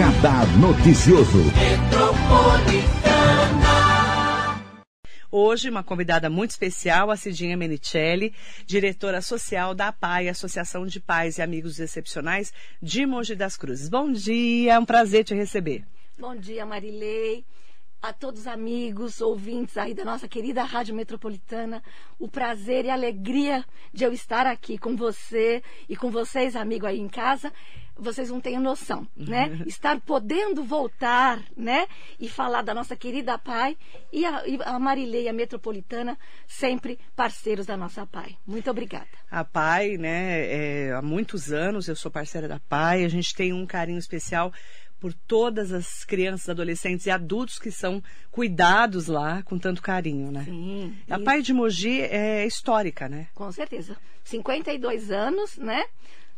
Radar Noticioso. Hoje, uma convidada muito especial, a Cidinha Menicelli, diretora social da APAI, Associação de Pais e Amigos Excepcionais de Mogi das Cruzes. Bom dia, é um prazer te receber. Bom dia, Marilei a todos os amigos, ouvintes aí da nossa querida Rádio Metropolitana, o prazer e a alegria de eu estar aqui com você e com vocês, amigo aí em casa. Vocês não têm noção, né? Estar podendo voltar, né? E falar da nossa querida Pai e a, e a Marileia Metropolitana, sempre parceiros da nossa Pai. Muito obrigada. A Pai, né? É, há muitos anos eu sou parceira da Pai. A gente tem um carinho especial por todas as crianças, adolescentes e adultos que são cuidados lá com tanto carinho, né? Sim. A Pai de Mogi é histórica, né? Com certeza. 52 anos, né?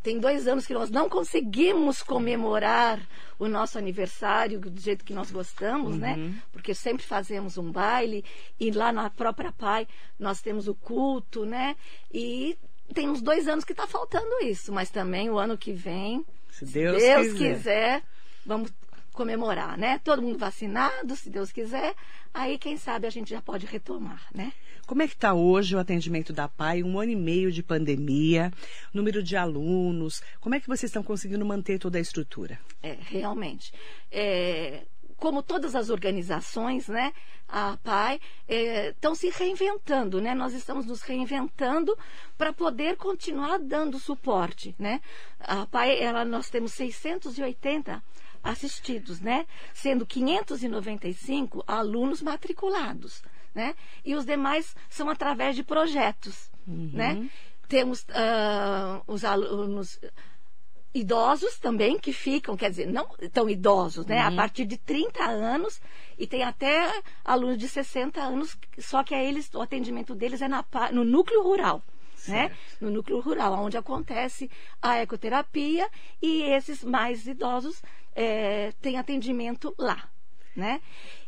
Tem dois anos que nós não conseguimos comemorar o nosso aniversário do jeito que nós gostamos, né? Uhum. Porque sempre fazemos um baile e lá na própria Pai nós temos o culto, né? E tem uns dois anos que está faltando isso, mas também o ano que vem, Se se Deus, Deus, quiser. quiser, vamos comemorar, né? Todo mundo vacinado, se Deus quiser, aí quem sabe a gente já pode retomar, né? Como é que está hoje o atendimento da PAI? Um ano e meio de pandemia, número de alunos. Como é que vocês estão conseguindo manter toda a estrutura? É, realmente. É, como todas as organizações, né, a PAI estão se reinventando, né? Nós estamos nos reinventando para poder continuar dando suporte, né? A PAI, ela, nós temos 680 assistidos, né? Sendo 595 alunos matriculados, né? E os demais são através de projetos, né? Temos ah, os alunos idosos também que ficam, quer dizer, não tão idosos, né? A partir de 30 anos e tem até alunos de 60 anos, só que a eles, o atendimento deles é na, no núcleo rural. Né? Certo. No núcleo rural, onde acontece a ecoterapia e esses mais idosos eh, têm atendimento lá. Né?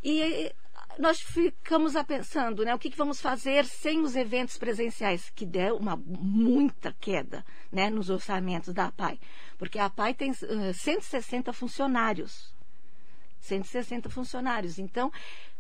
E nós ficamos a pensando, né, o que, que vamos fazer sem os eventos presenciais, que deu uma muita queda, né, nos orçamentos da APAI, porque a APAI tem eh, 160 funcionários. 160 funcionários. Então,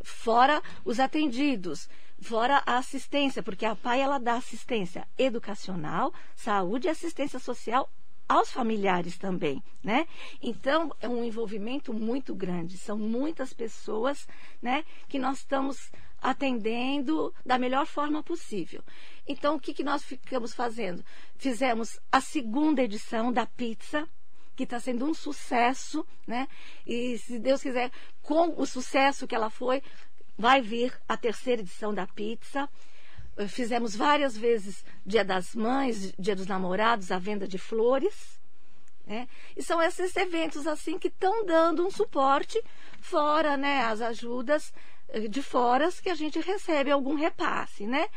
fora os atendidos, fora a assistência, porque a PAI ela dá assistência educacional, saúde e assistência social aos familiares também, né? Então, é um envolvimento muito grande, são muitas pessoas, né, que nós estamos atendendo da melhor forma possível. Então, o que, que nós ficamos fazendo? Fizemos a segunda edição da pizza, que está sendo um sucesso, né? E se Deus quiser, com o sucesso que ela foi, vai vir a terceira edição da pizza. Eh, Fizemos várias vezes Dia das Mães, Dia dos Namorados, a venda de flores. Né? E são esses eventos assim que estão dando um suporte, fora né, as ajudas eh, de foras que a gente recebe algum repasse. Né?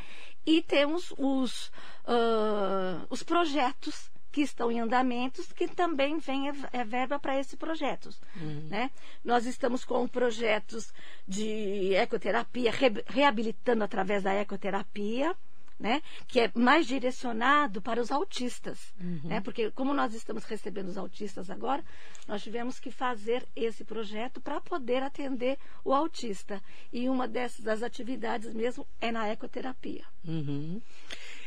E temos os, ah, os projetos que estão em andamentos, que também vem é, é verba para esses projetos. Né? Nós estamos com projetos de ecoterapia, re- reabilitando através da ecoterapia, né? que é mais direcionado para os autistas. Né? Porque, como nós estamos recebendo os autistas agora, nós tivemos que fazer esse projeto para poder atender o autista. E uma dessas das atividades mesmo é na ecoterapia. Uhum.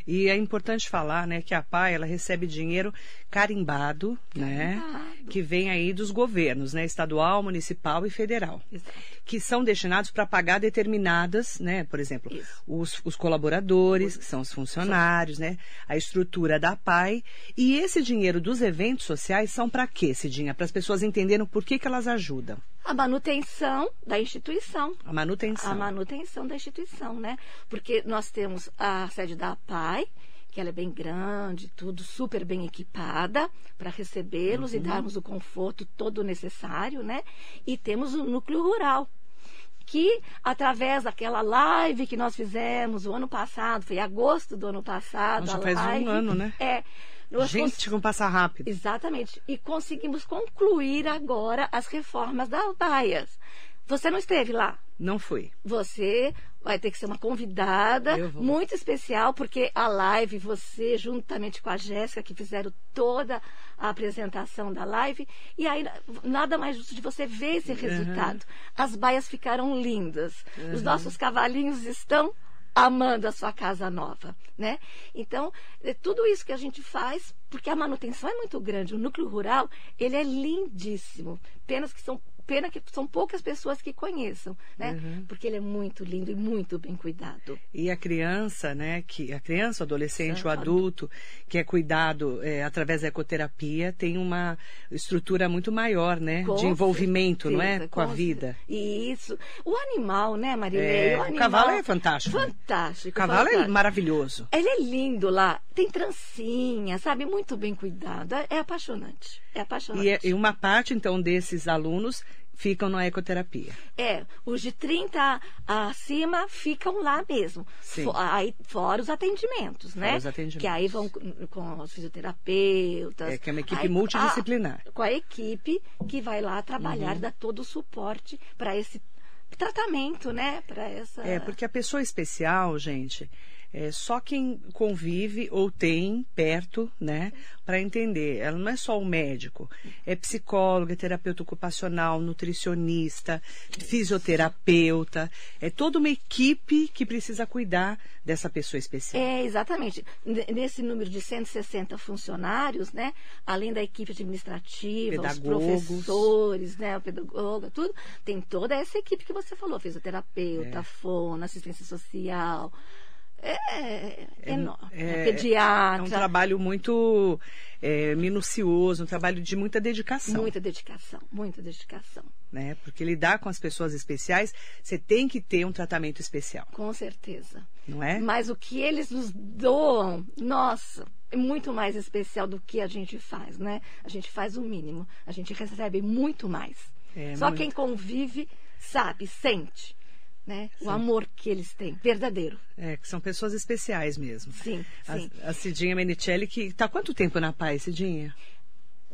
E é importante falar, né, que a PAI ela recebe dinheiro carimbado, né, Carimbado. que vem aí dos governos, né, estadual, municipal e federal, Exato. Que são destinados para pagar determinadas, né, por exemplo, os, os colaboradores, que são os funcionários, né, a estrutura da PAI. E esse dinheiro dos eventos sociais são para quê, Cidinha? Para as pessoas entenderem por que, que elas ajudam. A manutenção da instituição. A manutenção. A manutenção da instituição, né? Porque nós temos a sede da PAI, que ela é bem grande, tudo super bem equipada para recebê-los e darmos o conforto todo necessário, né? E temos o núcleo rural, que através daquela live que nós fizemos o ano passado, foi em agosto do ano passado, Já faz um live, ano, né? É. nós cons- Gente, como passa rápido. Exatamente. E conseguimos concluir agora as reformas das baias. Você não esteve lá? Não fui. Você vai ter que ser uma convidada muito especial, porque a live, você, juntamente com a Jéssica, que fizeram toda a apresentação da live, e aí nada mais justo de você ver esse resultado. Uhum. As baias ficaram lindas. Uhum. Os nossos cavalinhos estão amando a sua casa nova, né? Então, é tudo isso que a gente faz, porque a manutenção é muito grande. O núcleo rural, ele é lindíssimo. Penas que são pena que são poucas pessoas que conheçam, né? Uhum. Porque ele é muito lindo e muito bem cuidado. E a criança, né? Que a criança, o adolescente, o adulto, que é cuidado é, através da ecoterapia, tem uma estrutura muito maior, né? Com de envolvimento, certeza, não é, com, com a vida. Isso. O animal, né, Marilei? É, o, animal, o cavalo é fantástico. Fantástico. O cavalo fantástico. é maravilhoso. Ele é lindo lá. Tem trancinha, sabe? Muito bem cuidado. É, é apaixonante. É apaixonante. E, é, e uma parte, então, desses alunos ficam na ecoterapia. É, os de 30 acima ficam lá mesmo. For, aí, fora os atendimentos, né? Fora os atendimentos. Que aí vão com os fisioterapeutas. É, que é uma equipe aí, multidisciplinar. A, com a equipe que vai lá trabalhar, uhum. dar todo o suporte para esse tratamento, né? Para essa. É, porque a pessoa especial, gente, é só quem convive ou tem perto, né, para entender. Ela não é só o médico, é psicóloga, é terapeuta ocupacional, nutricionista, fisioterapeuta, é toda uma equipe que precisa cuidar dessa pessoa especial. É, exatamente. Nesse número de 160 funcionários, né, além da equipe administrativa, Pedagogos. os professores, né, o pedagogo, tudo, tem toda essa equipe que você falou, fisioterapeuta, é. fono, assistência social, é, é, enorme. É, pediatra. É um trabalho muito é, minucioso, um trabalho de muita dedicação. Muita dedicação, muita dedicação. Né? Porque lidar com as pessoas especiais, você tem que ter um tratamento especial. Com certeza. Não é? Mas o que eles nos doam, nossa, é muito mais especial do que a gente faz, né? A gente faz o mínimo, a gente recebe muito mais. É, Só muito... quem convive sabe, sente né? O amor que eles têm, verdadeiro. É, que são pessoas especiais mesmo. Sim, sim. A, a Cidinha Menicelli, que está quanto tempo na Paz, Cidinha?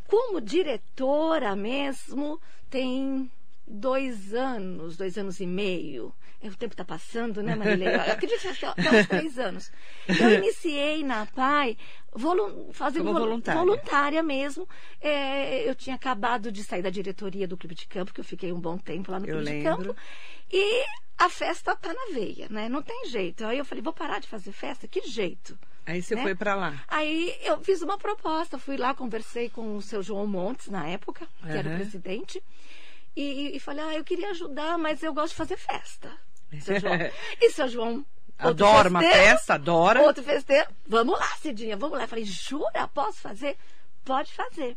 Como diretora mesmo, tem dois anos, dois anos e meio. É, o tempo está passando, né, Marilei? Eu acredito que até uns três anos. Eu iniciei na PAI volu fazendo vol voluntária. voluntária mesmo. É, eu tinha acabado de sair da diretoria do Clube de Campo, que eu fiquei um bom tempo lá no eu Clube lembro. de Campo. E a festa tá na veia, né? Não tem jeito. Aí eu falei, vou parar de fazer festa? Que jeito? Aí você né? foi para lá. Aí eu fiz uma proposta, fui lá, conversei com o seu João Montes na época, que uhum. era o presidente, e, e, falei, ah, eu queria ajudar, mas eu gosto de fazer festa. Seu João. e seu João Adora uma festa, adora. Outro festeiro. Vamos lá, Cidinha, vamos lá. Eu falei, jura? Posso fazer? Pode fazer.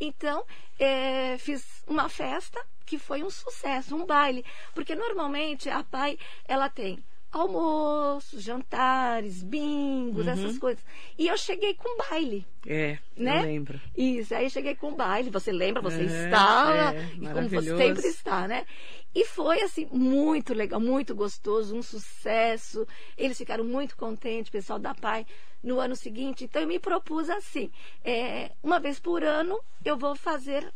Então, é, fiz uma festa que foi um sucesso, um baile. Porque normalmente a PAI, ela tem almoços, jantares, bingos, uhum. essas coisas. E eu cheguei com baile. É, né? eu lembro. Isso, aí cheguei com baile, você lembra, você é, estava, é, e como você sempre está, né? E foi, assim, muito legal, muito gostoso, um sucesso. Eles ficaram muito contentes, o pessoal da PAI, no ano seguinte. Então, eu me propus assim, é, uma vez por ano, eu vou fazer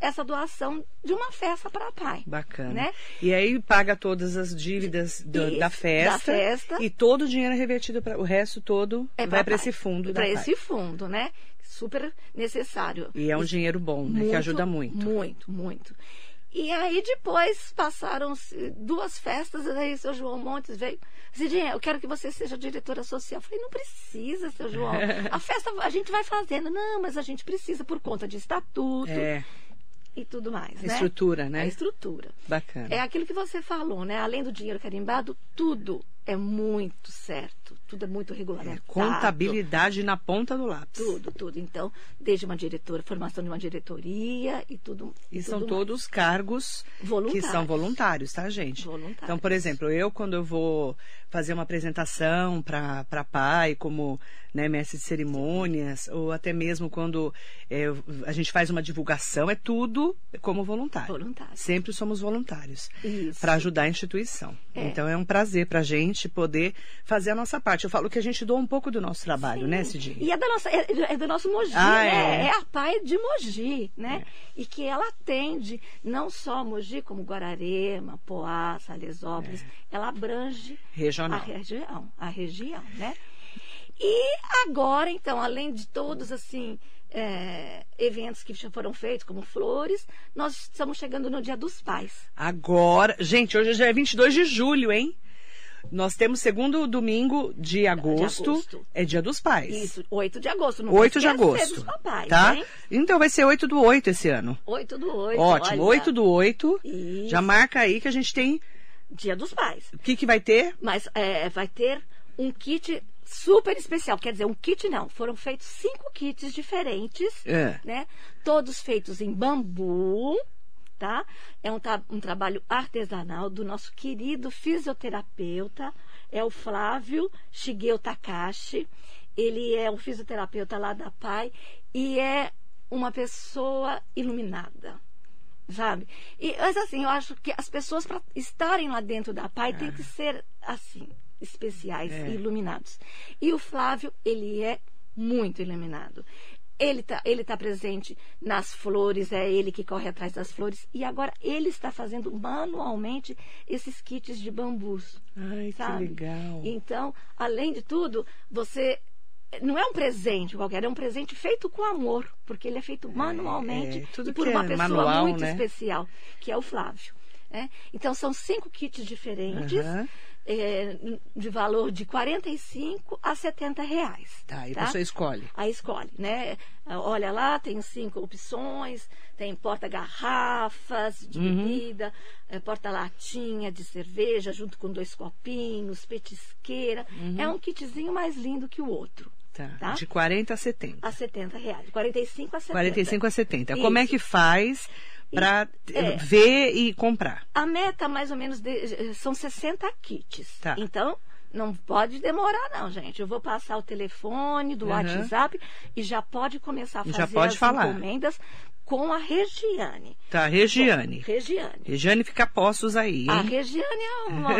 essa doação de uma festa para a pai. Bacana. Né? E aí paga todas as dívidas do, Isso, da, festa, da festa. E todo o dinheiro é revertido para o resto todo é vai para esse fundo Para esse fundo, né? Super necessário. E é um dinheiro bom, né? Muito, que ajuda muito. Muito, muito. E aí depois passaram duas festas, aí o seu João Montes veio. Cidinha, eu quero que você seja diretora social. Eu falei, não precisa, seu João. A festa a gente vai fazendo. Não, mas a gente precisa por conta de estatuto. É e tudo mais. Né? estrutura, né? A estrutura. Bacana. É aquilo que você falou, né? Além do dinheiro carimbado, tudo é muito certo, tudo é muito regulamentado. É, contabilidade na ponta do lápis. Tudo, tudo. Então, desde uma diretora, formação de uma diretoria e tudo. E, e são tudo todos mais. cargos voluntários. que são voluntários, tá, gente? Voluntários. Então, por exemplo, eu quando eu vou fazer uma apresentação para pai como né, mestre de cerimônias, ou até mesmo quando é, a gente faz uma divulgação, é tudo como voluntário. Voluntário. Sempre somos voluntários para ajudar a instituição. É. Então é um prazer para a gente poder fazer a nossa parte. Eu falo que a gente doa um pouco do nosso trabalho, né, Cidinha? E é, da nossa, é, é do nosso Mogi, Ah, né? é. É. a PAI de Mogi, né? E que ela atende não só Mogi, como Guararema, Poá, Salesópolis. Ela abrange a Regional. região, a região, né? E agora, então, além de todos, assim, é, eventos que já foram feitos, como flores, nós estamos chegando no Dia dos Pais. Agora, gente, hoje já é 22 de julho, hein? Nós temos segundo domingo de agosto, agosto. é Dia dos Pais. Isso, 8 de agosto. Não 8 de agosto. Dos papais, tá? hein? Então vai ser 8 do 8 esse ano. 8 do 8. Ótimo, olha. 8 do 8. Isso. Já marca aí que a gente tem. Dia dos Pais. O que, que vai ter? Mas é, vai ter um kit super especial. Quer dizer, um kit não. Foram feitos cinco kits diferentes, É. né? Todos feitos em bambu, tá? É um, tra- um trabalho artesanal do nosso querido fisioterapeuta, é o Flávio Shigeo Takashi. Ele é um fisioterapeuta lá da PAI e é uma pessoa iluminada sabe? E, mas assim, eu acho que as pessoas para estarem lá dentro da PAI têm que ser assim, especiais É. e iluminados. E o Flávio, ele é muito iluminado. Ele está ele tá presente nas flores, é ele que corre atrás das flores. E agora ele está fazendo manualmente esses kits de bambus. Ai, que sabe? legal. Então, além de tudo, você não é um presente qualquer, é um presente feito com amor, porque ele é feito manualmente é, tudo e por que uma é pessoa manual, muito né? especial, que é o Flávio. né? Então, são cinco kits diferentes, Aham. É, de valor de 45 a 70 reais. Tá, e a pessoa escolhe. Aí escolhe, né? Olha lá, tem cinco opções, tem porta-garrafas de Uhum. bebida, eh, porta-latinha de cerveja, junto com dois copinhos, petisqueira. Uhum. É um kitzinho mais lindo que o outro. Tá. Tá? De 40 a 70. A 70 reais. 45 a 70. 45 a 70. Como é Isso. que faz para é. ver e comprar? A meta, mais ou menos, de- são 60 kits. Tá. Então, não pode demorar, não, gente. Eu vou passar o telefone do Aham. WhatsApp e já pode começar a Já fazer pode as falar. encomendas com a Regiane. Tá, Regiane. Regiane. Regiane fica postos aí, A hein? Regiane é uma,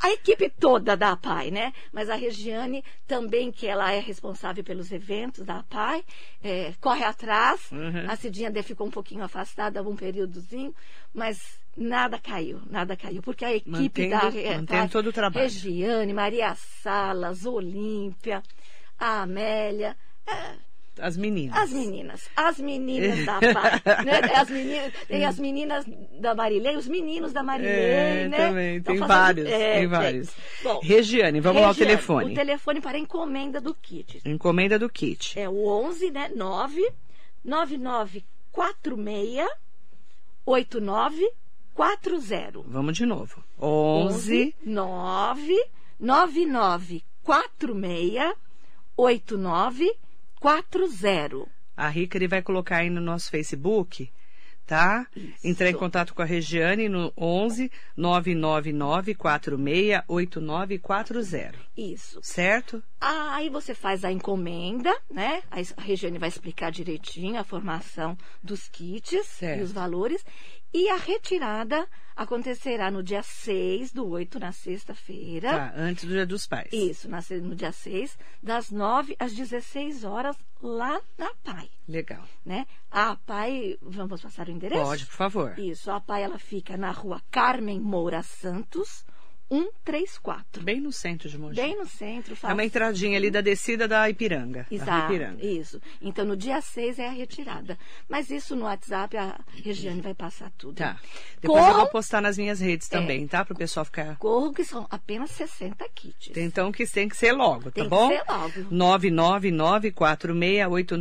a equipe toda da PAI, né? Mas a Regiane também, que ela é responsável pelos eventos da PAI, é, corre atrás. Uhum. A Cidinha até ficou um pouquinho afastada um períodozinho, mas nada caiu, nada caiu, porque a equipe Mantendo- da é, mantendo todo o trabalho. Regiane, Maria Salas, Olímpia, a Amélia, é, As meninas. as meninas, as meninas da né? As meninas, tem as meninas da Marilei, os meninos da Marilei, É, né? também. Tem fazendo- vários, é, tem vários. Bom, Regiane, vamos lá ao Regiane, telefone. O telefone para encomenda do kit Encomenda do kit. é o 11, né? 9 9946 8940. Vamos de novo. 11 9 9946 8940. A Rica ele vai colocar aí no nosso Facebook, tá? Isso. Entrar em contato com a Regiane no 11 999 46 8940. Isso. Certo? Aí você faz a encomenda, né? A Regiane vai explicar direitinho a formação dos kits Certo. e os valores. E a retirada acontecerá no dia 6 do 8, na sexta-feira. Tá, antes do Dia dos Pais. Isso, no dia 6, das 9 às 16 horas, lá na PAI, Legal. né? A PAI, vamos passar o endereço? Pode, por favor. Isso, a PAI, ela fica na rua Carmen Moura Santos, 134. Bem no centro de Mogi. Bem no centro. É uma entradinha ali da descida da Ipiranga. Exato, Ipiranga. isso. Então, no dia 6 é a retirada. Mas isso no WhatsApp, a Regiane vai passar tudo. Tá. Depois eu vou postar nas minhas redes também, tá? Para o pessoal ficar. corram, que são apenas 60 kits. Então que tem que ser logo, Tem tá que bom? ser logo.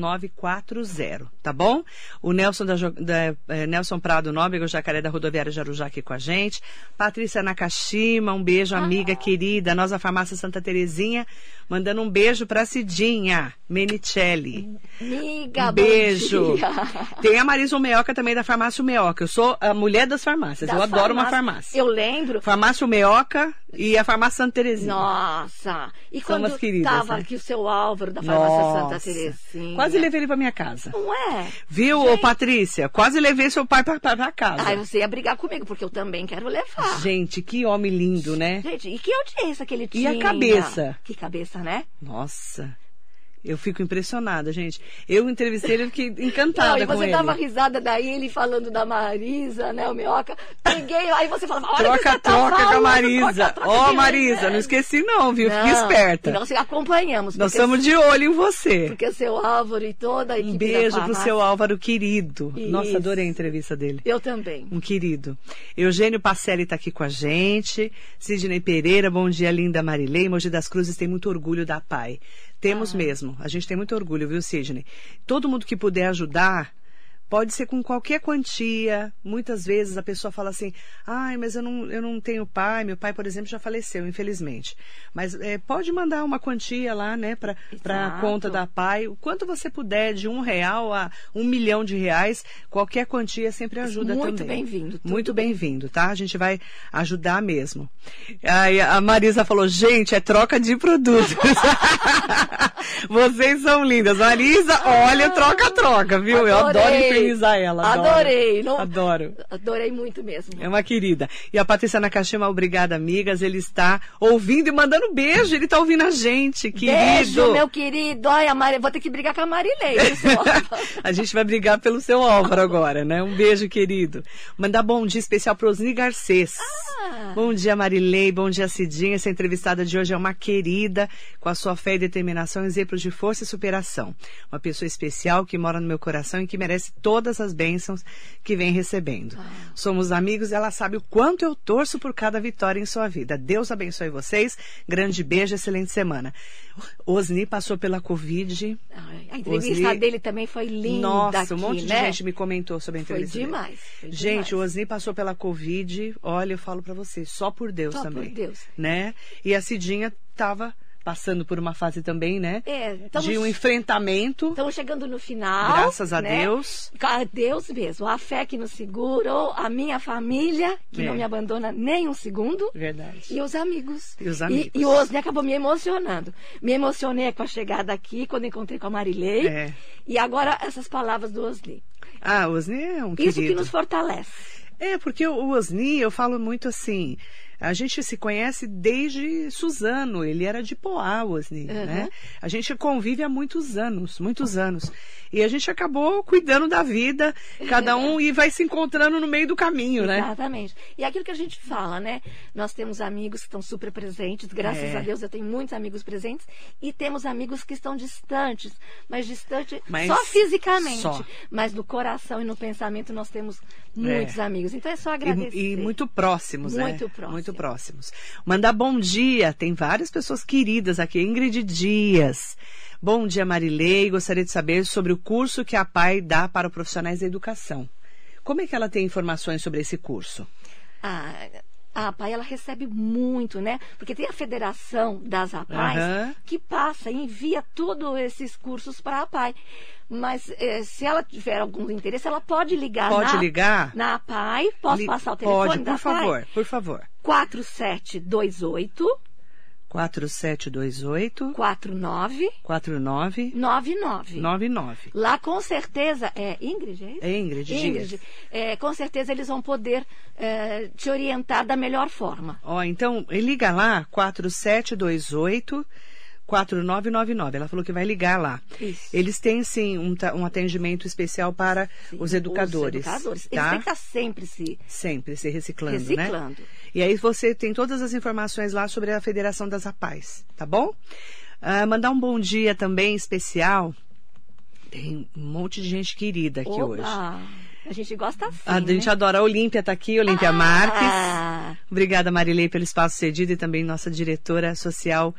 999468940, tá bom? O Nelson, da, da- eh, Nelson Prado Nóbrega, o Jacaré da Rodoviária de Arujá aqui com a gente. Patrícia Nakashima, Fátima, um beijo, amiga querida. Nós, a Farmácia Santa Terezinha, mandando um beijo pra Cidinha Menicelli. Amiga, Um beijo. Tem a Marisa Meoca também da Farmácia Meoca. Eu sou a mulher das farmácias. Da eu adoro uma farmácia. Eu lembro. Farmácia Meoca e a Farmácia Santa Terezinha. Nossa! E São quando queridas, tava né? aqui o seu Álvaro da Farmácia Santa Nossa. Terezinha. Quase levei ele pra minha casa. Não é? Viu, Gente. Patrícia? Quase levei seu pai pra casa. Ai, você ia brigar comigo, porque eu também quero levar. Gente, que homem lindo, né? Gente, e que audiência que ele E tinha? a cabeça? Que cabeça, né? Nossa. Eu fico impressionada, gente. Eu entrevistei ele, fiquei Não, encantada e com você dava risada daí, ele falando da Marisa, né, o Minhoca. Peguei, aí você falava, olha Troca, tá troca com a Marisa. Ó, de Marisa, não esqueci não, viu? Fique Não, esperta. E nós acompanhamos. Nós estamos de olho em você. Porque seu Álvaro e toda a equipe Um beijo pro seu Álvaro querido. Nossa, Isso. adorei a entrevista dele. Eu também. Um querido. Eugênio Pacelli está aqui com a gente. Sidney Pereira, bom dia, linda Marilei. Mogi das Cruzes tem muito orgulho da PAI. Temos mesmo. A gente tem muito orgulho, viu, Sidney? Todo mundo que puder ajudar, pode ser com qualquer quantia. Muitas vezes a pessoa fala assim: ai, mas eu não, eu não tenho pai. Meu pai, por exemplo, já faleceu, infelizmente. Mas é, pode mandar uma quantia lá, né, para a conta da PAI. O quanto você puder, de um real a um milhão de reais, qualquer quantia sempre ajuda Muito também. bem-vindo, tudo Muito bem-vindo, tá? A gente vai ajudar mesmo. Aí a Marisa falou, gente, é troca de produtos. Vocês são lindas. Marisa, olha, troca-troca, viu? Eu adoro Infernizar ela. adoro. Adorei. Não- Adoro. Adorei muito mesmo. É uma querida. E a Patrícia Nakashima, obrigada, amigas. Ele está ouvindo e mandando beijo. Ele está ouvindo a gente, querido. Beijo, meu querido. Ai, a Mari... Vou ter que brigar com a Marilei. A gente vai brigar pelo seu Álvaro agora, né? Um beijo, querido. Mandar bom dia especial para Osni Garcês. Ah. Bom dia, Marilei. Bom dia, Cidinha. Essa entrevistada de hoje é uma querida, com a sua fé e determinação, exemplo de força e superação. Uma pessoa especial que mora no meu coração e que merece todas as bênçãos que vem recebendo. Ah. Somos amigos ela sabe o quanto eu torço por cada vitória em sua vida. Deus abençoe vocês. Grande beijo, excelente semana. Osni passou pela Covid. Ai, A entrevista Osni- dele também foi linda Nossa, aqui, um monte né? de gente me comentou sobre a Foi entrevista. dele. demais, foi gente, demais. o Osni passou pela Covid. Olha, eu falo pra você, só por Deus Só por também. Deus. Né? E a Cidinha tava passando por uma fase também, né? É, estamos, de um enfrentamento. estamos chegando no final. Graças a né? Deus. A Deus mesmo. A fé que nos segurou, a minha família, que É. não me abandona nem um segundo. Verdade. E os amigos. E os amigos. E, e o Osni acabou me emocionando. Me emocionei com a chegada aqui, quando encontrei com a Marilei. É. E agora essas palavras do Osni. Ah, o Osni é um Isso querido. que nos fortalece. É, porque o Osni, eu falo muito assim, a gente se conhece desde Suzano, ele era de Poá, Uhum. né? A gente convive há muitos anos, muitos anos. E a gente acabou cuidando da vida, cada um, e vai se encontrando no meio do caminho, né? Exatamente. E é aquilo que a gente fala, né? Nós temos amigos que estão super presentes, graças É. a Deus eu tenho muitos amigos presentes, e temos amigos que estão distantes, mas distantes Mas só fisicamente. só. Mas no coração e no pensamento nós temos muitos amigos. Então é só agradecer. E, e muito próximos, né? Muito próximos. Muito próximos. Mandar bom dia. Tem várias pessoas queridas aqui. Ingrid Dias. Bom dia, Marilei. Gostaria de saber sobre o curso que a PAI dá para profissionais da educação. Como é que ela tem informações sobre esse curso? A, a APAI ela recebe muito, né? Porque tem a Federação das APAIs Aham. que passa e envia todos esses cursos para a APAI. Mas eh, se ela tiver algum interesse, ela pode ligar Pode na, ligar? na APAI. Posso Li- passar o telefone Pode, da por APAI? favor, por favor. 4728 4728 49 49 99. 99. Lá com certeza é Ingrid, é isso? É Ingrid Ingrid, é, com certeza eles vão poder eh, te orientar da melhor forma. Ó, então, liga lá, 4728 4999. Ela falou que vai ligar lá. Isso. Eles têm, sim, um, um atendimento especial para Sim, os educadores. Os educadores. Eles Tá? têm que estar sempre se Sempre se reciclando, né? reciclando. E aí você tem todas as informações lá sobre a Federação das APAES, tá bom? Ah, mandar um bom dia também especial. Tem um monte de gente querida aqui Oba! hoje. A gente gosta assim. A gente né? adora. A Olímpia está aqui, Olímpia Ah! Marques. Obrigada, Marilei, pelo espaço cedido e também nossa diretora social,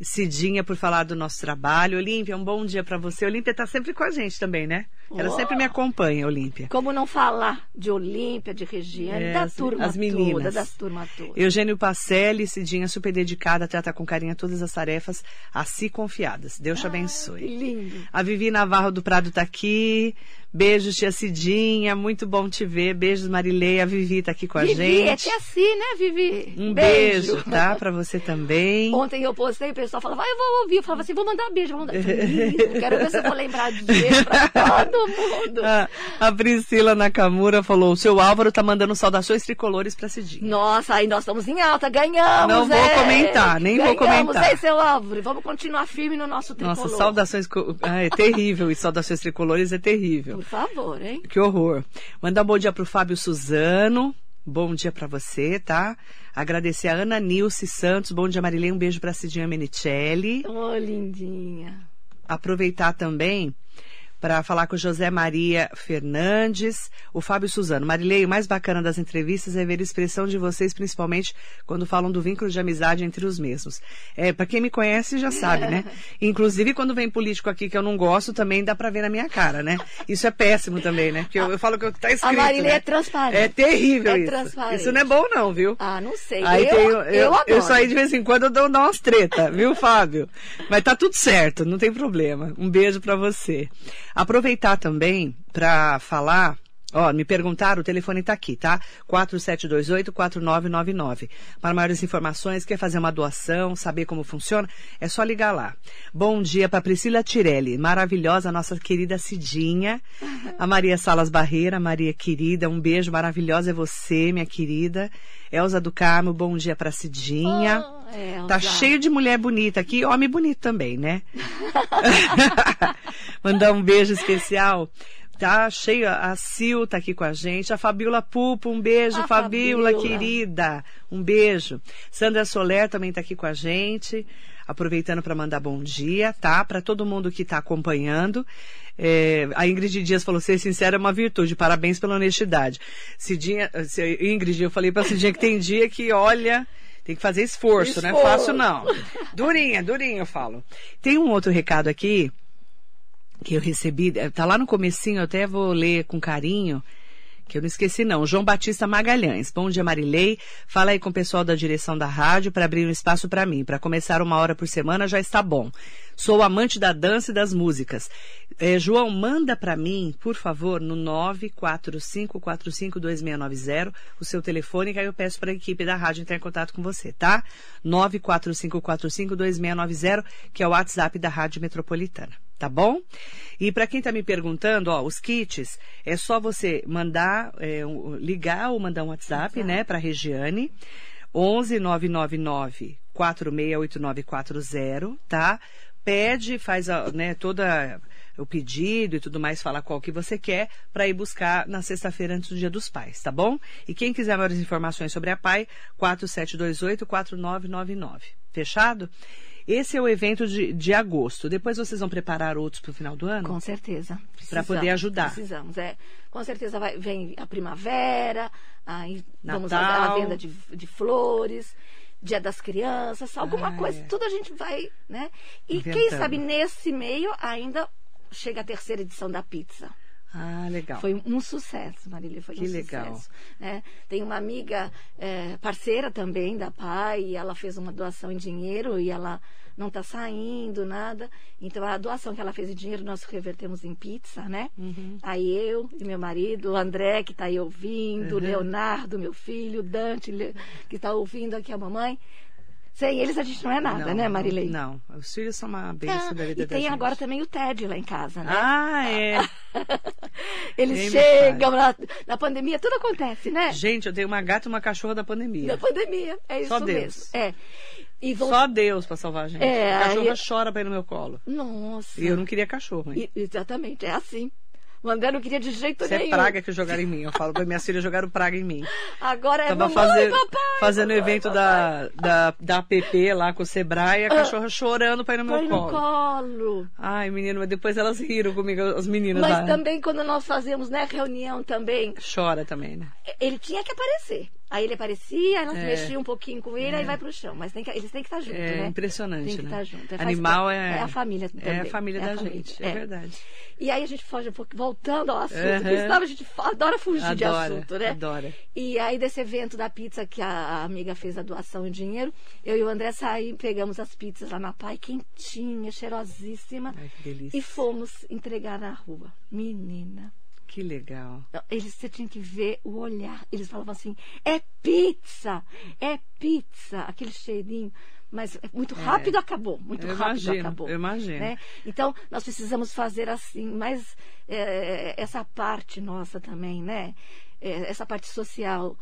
Cidinha, por falar do nosso trabalho. Olímpia, um bom dia para você. Olímpia está sempre com a gente também, né? Ela Oh. sempre me acompanha, Olímpia. Como não falar de Olímpia, de Regiane, É, da turma as meninas. toda, das turmas todas. Eugênio Pacelli, Cidinha super dedicada, trata com carinho todas as tarefas a si confiadas. Deus te Que abençoe. lindo. A Vivi Navarro do Prado tá aqui. Beijos, tia Cidinha. Muito bom te ver. Beijos, Marilei. A Vivi tá aqui com a Vivi, é gente. até assim, né, Vivi? Um beijo, tá? Pra você também. Ontem eu postei, o pessoal falava, ah, eu vou ouvir. Eu falava assim, vou mandar beijo, vou mandar. Eu falei, "Lindo, Quero ver se eu vou lembrar de beijo pra todo mundo. A, a Priscila Nakamura falou: o seu Álvaro tá mandando saudações tricolores pra Cidinha. Nossa, aí nós estamos em alta, ganhamos. Não vou é. comentar, nem vou ganhamos, comentar. aí, seu Álvaro. Vamos continuar firme no nosso tricolor. Nossa, saudações. Ah, é terrível. E saudações tricolores é terrível. Por favor, hein? Que horror. Mandar um bom dia pro Fábio Suzano. Bom dia pra você, tá? Agradecer a Ana Nilce Santos. Bom dia, Marilene. Um beijo pra Cidinha Menicelli. Ô, lindinha. Aproveitar também para falar com o José Maria Fernandes, o Fábio Suzano. Marilei, o mais bacana das entrevistas é ver a expressão de vocês, principalmente quando falam do vínculo de amizade entre os mesmos. É, para quem me conhece já sabe, né? Inclusive quando vem político aqui que eu não gosto, também dá para ver na minha cara, né? Isso é péssimo também, né? Porque eu, eu falo que tá escrito. Marilei né? é transparente. É terrível É isso. transparente. Isso não é bom não, viu? Ah, não sei. Aí eu, tem, eu, eu, eu, só aí de vez em quando eu dou, dou umas treta, viu, Fábio? Mas tá tudo certo, não tem problema. Um beijo pra você. Aproveitar também pra falar. Ó, me perguntaram, o telefone tá aqui, tá? 4728-4999. Para maiores informações, quer fazer uma doação, saber como funciona, é só ligar lá. Bom dia para Priscila Tirelli, maravilhosa, nossa querida Cidinha. A Maria Salas Barreira, Maria querida, um beijo maravilhosa é você, minha querida. Elza do Carmo, bom dia para Cidinha. Oh, Elza. Tá cheio de mulher bonita aqui, homem bonito também, né? Mandar um beijo especial. Tá cheio, a Sil tá aqui com a gente, a Fabiola Pupo, um beijo, A Fabiola, Fabiola. querida, um beijo. Sandra Soler também tá aqui com a gente, aproveitando para mandar bom dia, tá? Para todo mundo que tá acompanhando. É, a Ingrid Dias falou, ser sincera é uma virtude, parabéns pela honestidade. Cidinha, Ingrid, eu falei pra Cidinha que tem dia que, olha, tem que fazer esforço, não é Esforço. fácil não. Durinha, durinha, eu falo. Tem um outro recado aqui, que eu recebi, eh, tá lá no comecinho, eu até vou ler com carinho, que eu não esqueci não. João Batista Magalhães. Bom dia, Marilei. Fala aí com o pessoal da direção da rádio para abrir um espaço para mim. Para começar uma hora por semana já está bom. Sou amante da dança e das músicas. Eh, João, manda para mim, por favor, no 945452690 o seu telefone, que aí eu peço para a equipe da rádio entrar em contato com você, tá? 945452690, que é o WhatsApp da Rádio Metropolitana tá bom? E para quem está me perguntando, ó, os kits, é só você mandar, é, ligar ou mandar um WhatsApp, né, para Regiane, 11 999 468940, tá? Pede, faz a, né, toda o pedido e tudo mais, fala qual que você quer para ir buscar na sexta-feira antes do Dia dos Pais, tá bom? E quem quiser maiores informações sobre a PAI, 4728 4999. Fechado? Esse é o evento de, de agosto. Depois vocês vão preparar outros para o final do ano? Com certeza. Precisamos, poder ajudar. Precisamos, é. Com certeza vai, vem a primavera, aí vamos Natal. fazer a venda de, de flores, dia das crianças, alguma Ah, coisa, é. tudo a gente vai, né? E quem Inventando. sabe nesse meio ainda chega a terceira edição da pizza. Ah, legal. Foi um sucesso, Marília, foi Que um legal. sucesso. né? Tem uma amiga é, parceira também da PAI, e ela fez uma doação em dinheiro e ela não está saindo, nada. Então, a doação que ela fez em dinheiro, nós revertemos em pizza, né? Uhum. Aí eu e meu marido, o André, que está aí ouvindo, o Uhum. Leonardo, meu filho, o Dante, que está ouvindo aqui a mamãe. Sem eles a gente não é nada, Não, né, Marilei? Não, os filhos são uma bênção Ah, da vida e tem agora também o Ted lá em casa, né? Ah, é. Eles Nem chegam na, na pandemia, tudo acontece, né? Gente, eu tenho uma gata e uma cachorra da pandemia. Da pandemia, é isso Só Deus. mesmo. É. E vão... Só Deus pra salvar a gente. É, a cachorra aí- chora pra ir no meu colo. Nossa. E eu não queria cachorro, hein? E- exatamente, é assim. O André não queria de jeito Isso é nenhum. praga que jogaram em mim. Eu falo pra minhas filhas jogaram praga em mim. Agora é Tava mamãe, fazer- papai, fazendo mamãe, evento papai. da, da, da app lá com o Sebrae a cachorra chorando pra ir no meu Põe no colo. colo. Ai, menino, mas depois elas riram comigo, as meninas Mas lá. também quando nós fazemos, né, reunião também, Chora também, né? ele tinha que aparecer. Aí ele aparecia, ela É. mexia um pouquinho com ele, aí vai pro chão. Mas que- eles têm que estar juntos, É né? impressionante, Tem que né? estar junto. É, faz Animal parte- é, é a família É também. a família É a da família, gente, é, é. verdade. E aí a gente foge um pouco, voltando ao assunto, Aham. porque senão a gente adora fugir de Adora, assunto, né? adora. E aí desse evento da pizza que a, a amiga fez a doação em dinheiro, eu e o André saímos, pegamos as pizzas lá na Pai, quentinha, cheirosíssima, Ai, que delícia. e fomos entregar na rua. Menina, Que legal. eles você tinha que ver o olhar. Eles falavam assim: é pizza, é pizza, aquele cheirinho. Mas é muito rápido acabou, muito Eu rápido imagino, acabou. eu imagino. né? Então nós precisamos fazer assim, mais é, essa parte nossa também, né? É, essa parte social,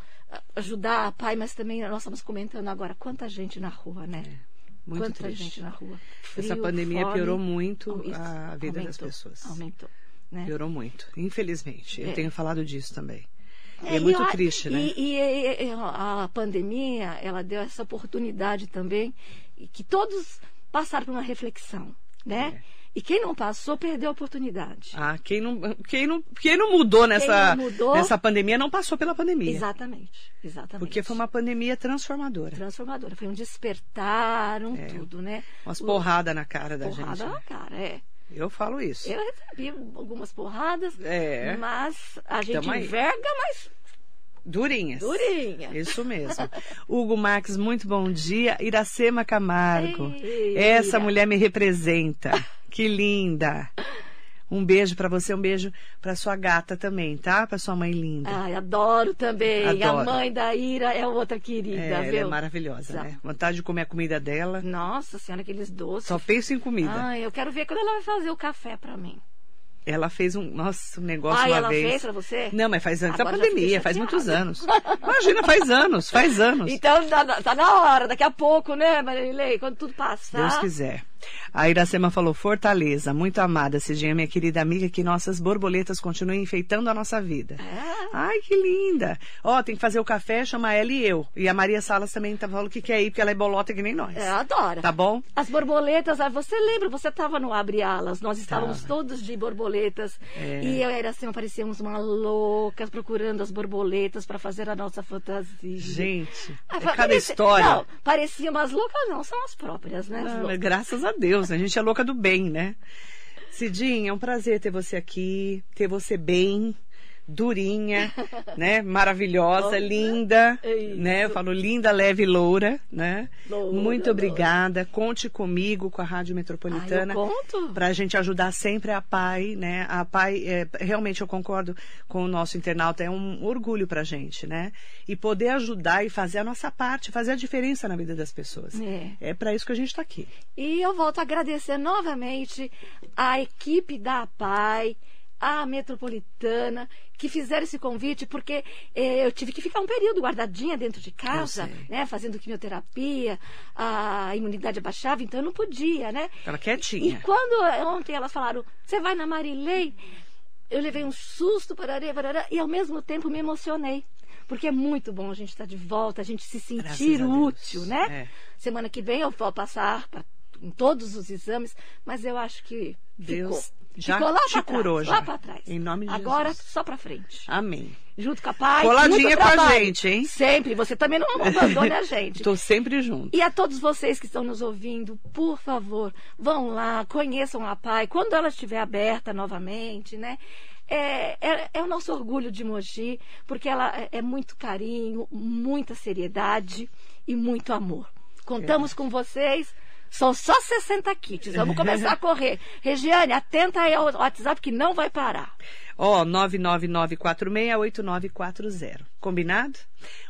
ajudar a pai, mas também nós estamos comentando agora quanta gente na rua, né? É, Muito quanta triste. gente na rua. Essa Frio, pandemia fome. piorou muito a vida das aumentou, pessoas. Aumentou. Né? Piorou muito, infelizmente. Eu É. tenho falado disso também. É, e muito a- triste, né? E, e- e a pandemia, ela deu essa oportunidade também, e que todos passaram por uma reflexão, né? É. E quem não passou, perdeu a oportunidade. Ah, quem não, quem não, quem não mudou nessa, não mudou- nessa pandemia não passou pela pandemia. Exatamente, exatamente. Porque foi uma pandemia transformadora. transformadora, foi um despertar, um É. tudo, né? Umas O- porradas na cara da porrada gente. na né? cara, é. Eu falo isso. Eu recebi algumas porradas, É. mas a gente Tamo enverga, mas Durinhas. durinha. Isso mesmo. Hugo Marques, muito bom dia. Iracema Camargo. Ei, Essa Ira. mulher me representa. Que linda. Um beijo pra você, um beijo pra sua gata também, tá? Pra sua mãe linda. Ai, adoro também. A Adoro. mãe da Ira é outra querida, é, ela é viu? maravilhosa, Exato. né? Vontade de comer a comida dela. Nossa senhora, aqueles doces. Só penso em comida. Ai, eu quero ver quando ela vai fazer o café pra mim. Ela fez um, nossa, um negócio Ai, uma ela vez. fez pra você? Não, mas faz antes da pandemia, faz muitos anos. Imagina, faz anos, faz anos. Então tá, tá na hora, daqui a pouco, né, Marilei? Quando tudo passar. Deus quiser. A Iracema falou, Fortaleza, muito amada, Cidinha, minha querida amiga, que nossas borboletas continuem enfeitando a nossa vida. É. Ai, que linda. Ó, tem que fazer o café, chama ela e eu. E a Maria Salas também tá falando que quer ir, porque ela é bolota que nem nós. É, adora. Tá bom? As borboletas, ah, você lembra, você estava no Abre Alas, nós estávamos Tava. todos de borboletas. É. E eu era assim, parecíamos uma loucas procurando as borboletas para fazer a nossa fantasia. Gente, Ah, é cada parecia- história. Não, parecia umas loucas, não, são as próprias, né? as Ah, graças a Deus, né? a gente é louca do bem, né? Cidinha, é um prazer ter você aqui, ter você bem, durinha, né? Maravilhosa, linda, É isso. né? Eu falo linda, leve e loura, né? Loura, Muito loura. obrigada. Conte comigo com a Rádio Metropolitana. Para a gente ajudar sempre a PAI, né? A PAI, é, realmente eu concordo com o nosso internauta, é um orgulho para a gente, né? E poder ajudar e fazer a nossa parte, fazer a diferença na vida das pessoas. É. É para isso que a gente está aqui. E eu volto a agradecer novamente a equipe da APAI, a Metropolitana, que fizeram esse convite, porque eh, eu tive que ficar um período guardadinha dentro de casa, né, fazendo quimioterapia, a imunidade abaixava, então eu não podia, né? Tava E quietinha. quando eh, ontem elas falaram, você vai na Marilei, eu levei um susto, parará, parará, e ao mesmo tempo me emocionei. Porque é muito bom a gente estar de volta, a gente se sentir útil, né? É. Semana que vem eu vou passar pra, em todos os exames, mas eu acho que Deus ficou. Já ficou lá te pra curou trás, já. Lá para trás. Em nome de Agora Jesus. só para frente. Amém. Junto com a Pai. Coladinha com a gente, hein? Sempre. Você também não abandone a gente. Estou sempre junto. E a todos vocês que estão nos ouvindo, por favor, vão lá, conheçam a Pai. Quando ela estiver aberta novamente, né? É, é, é o nosso orgulho de Mogi, porque ela é, é muito carinho, muita seriedade e muito amor. Contamos com vocês. São só 60 kits. Vamos começar a correr. Regiane, atenta aí ao WhatsApp que não vai parar. Ó, 999468940. Combinado?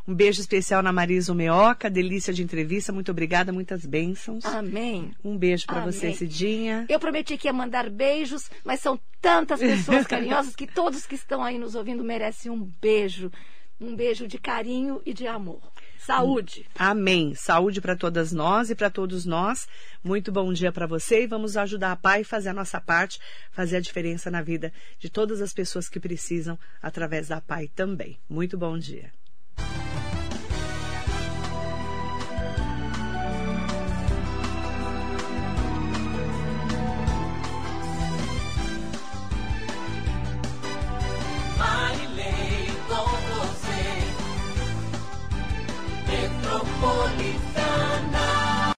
Um beijo especial na Marisa Meoca, delícia de entrevista. Muito obrigada, muitas bênçãos. Amém. Um beijo para você. Cidinha. Eu prometi que ia mandar beijos, mas são tantas pessoas carinhosas que todos que estão aí nos ouvindo merecem um beijo. Um beijo de carinho e de amor. Saúde. Amém. Saúde para todas nós e para todos nós. Muito bom dia para você e vamos ajudar a Pai a fazer a nossa parte, fazer a diferença na vida de todas as pessoas que precisam através da Pai também. Muito bom dia.